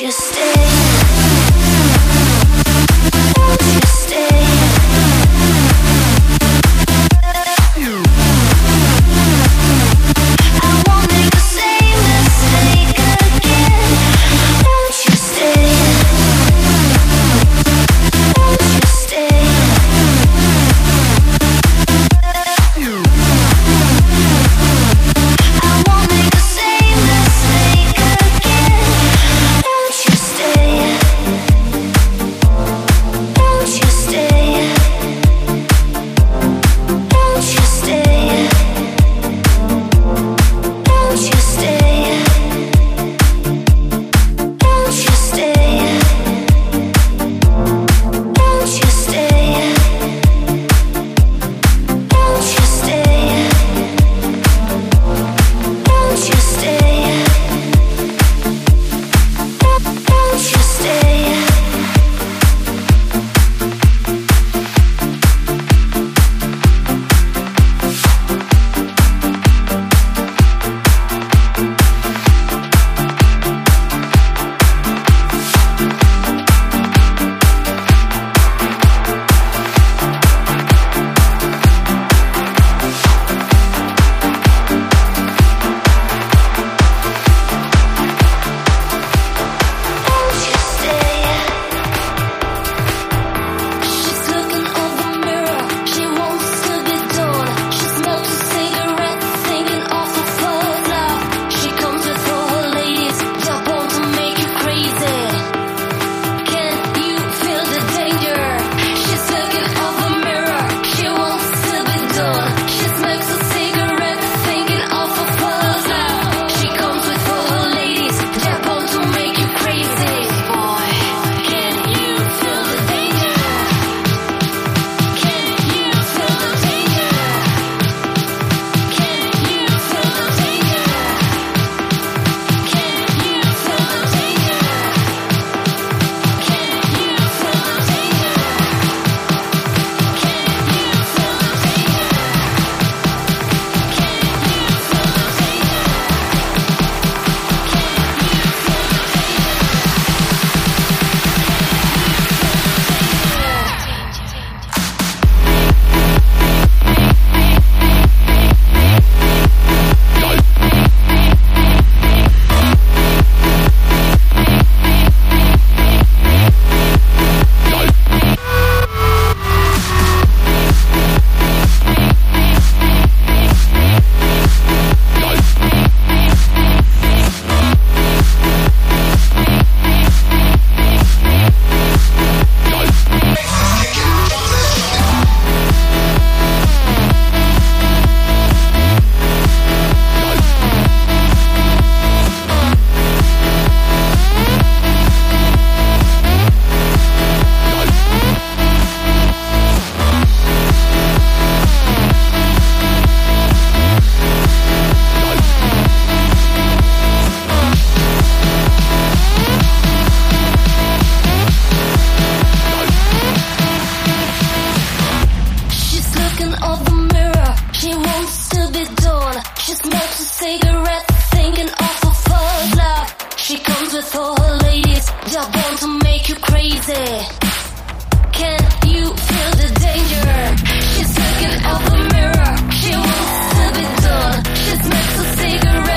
you stay? ladies that want to make you crazy. Can you feel the danger? She's looking out the mirror. She wants to be done. She's cigarette.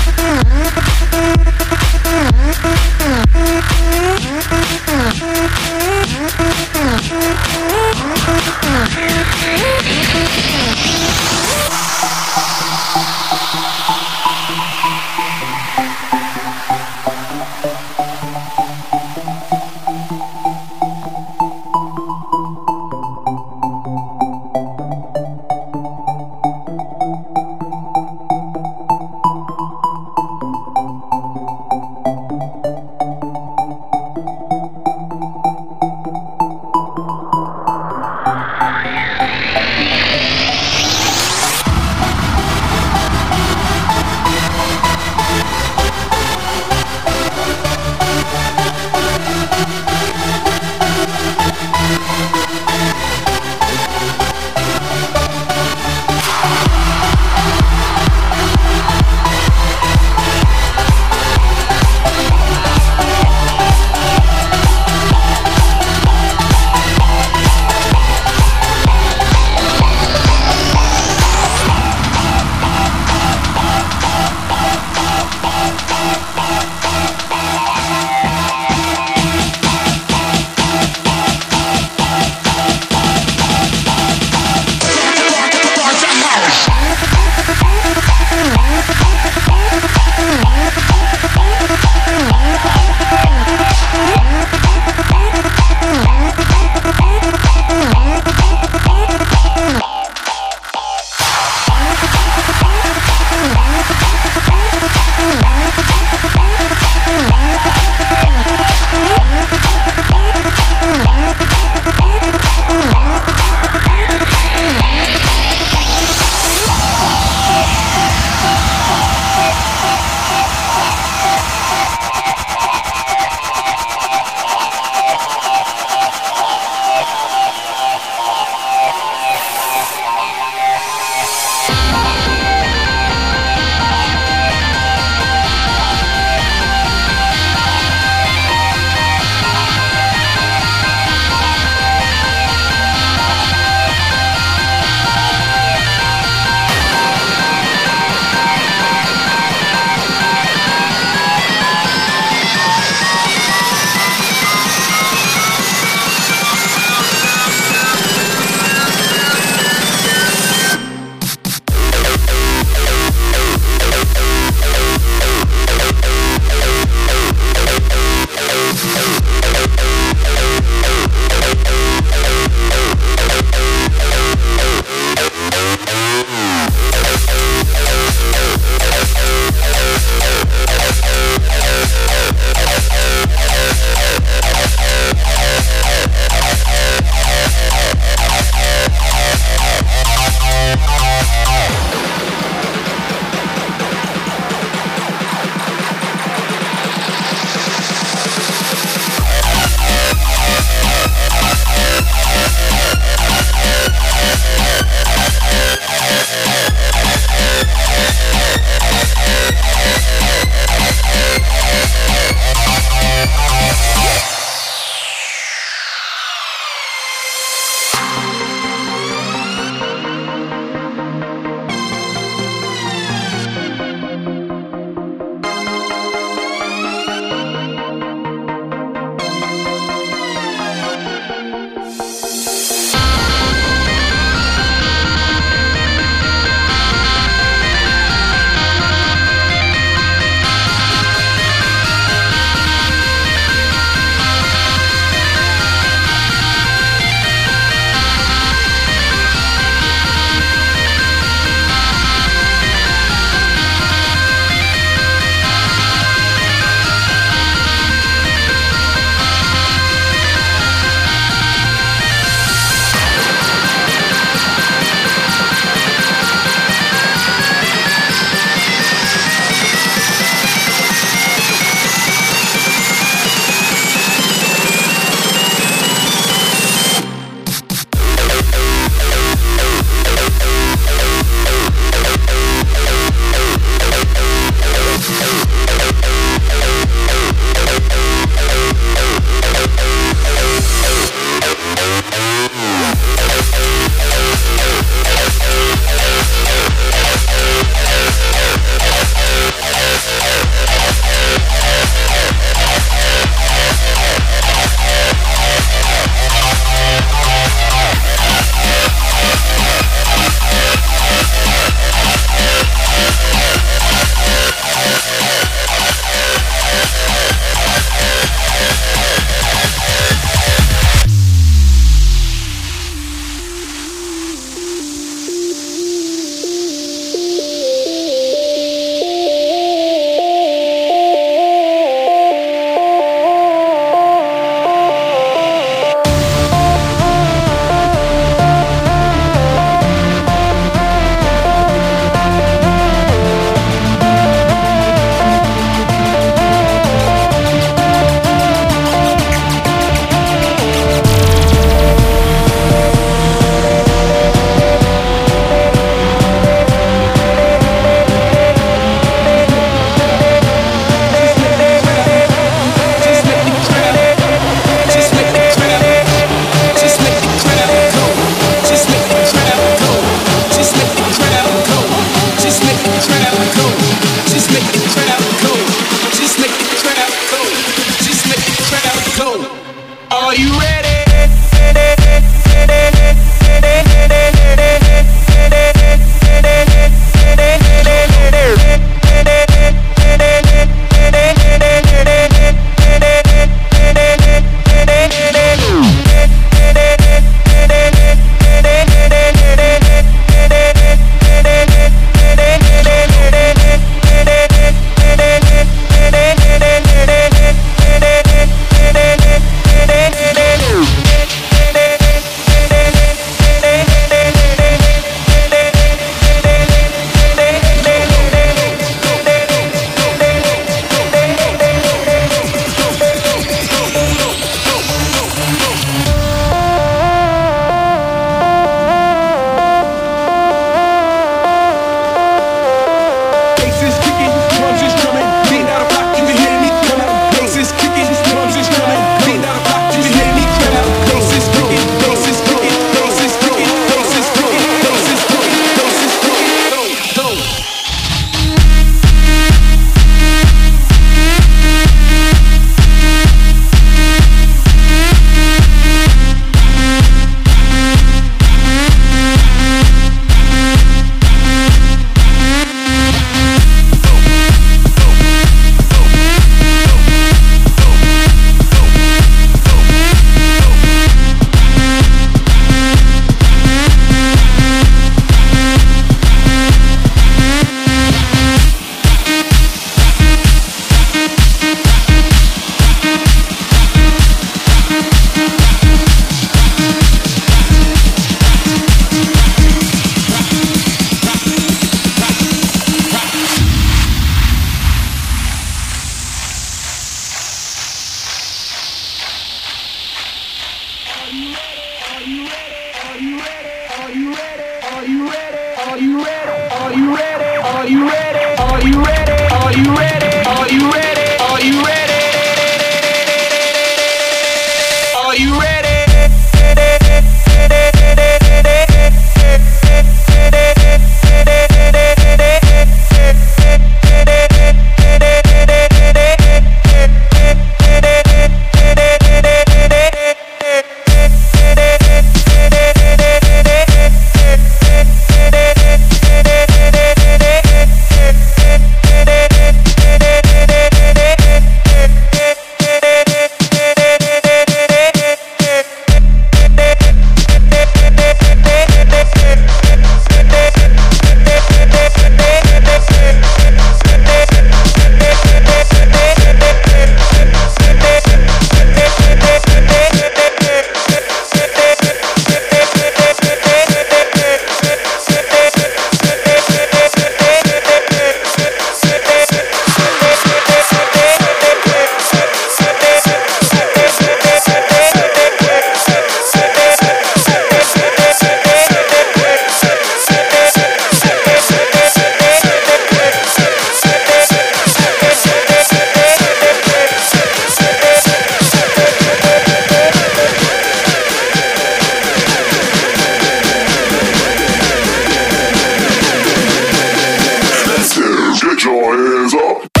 This is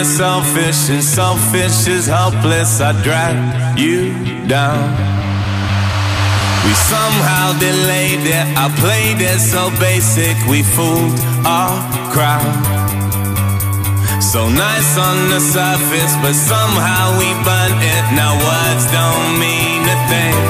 is selfish and selfish is helpless. I drag you down. We somehow delayed it. I played it so basic. We fooled our crowd. So nice on the surface, but somehow we burnt it. Now words don't mean a thing.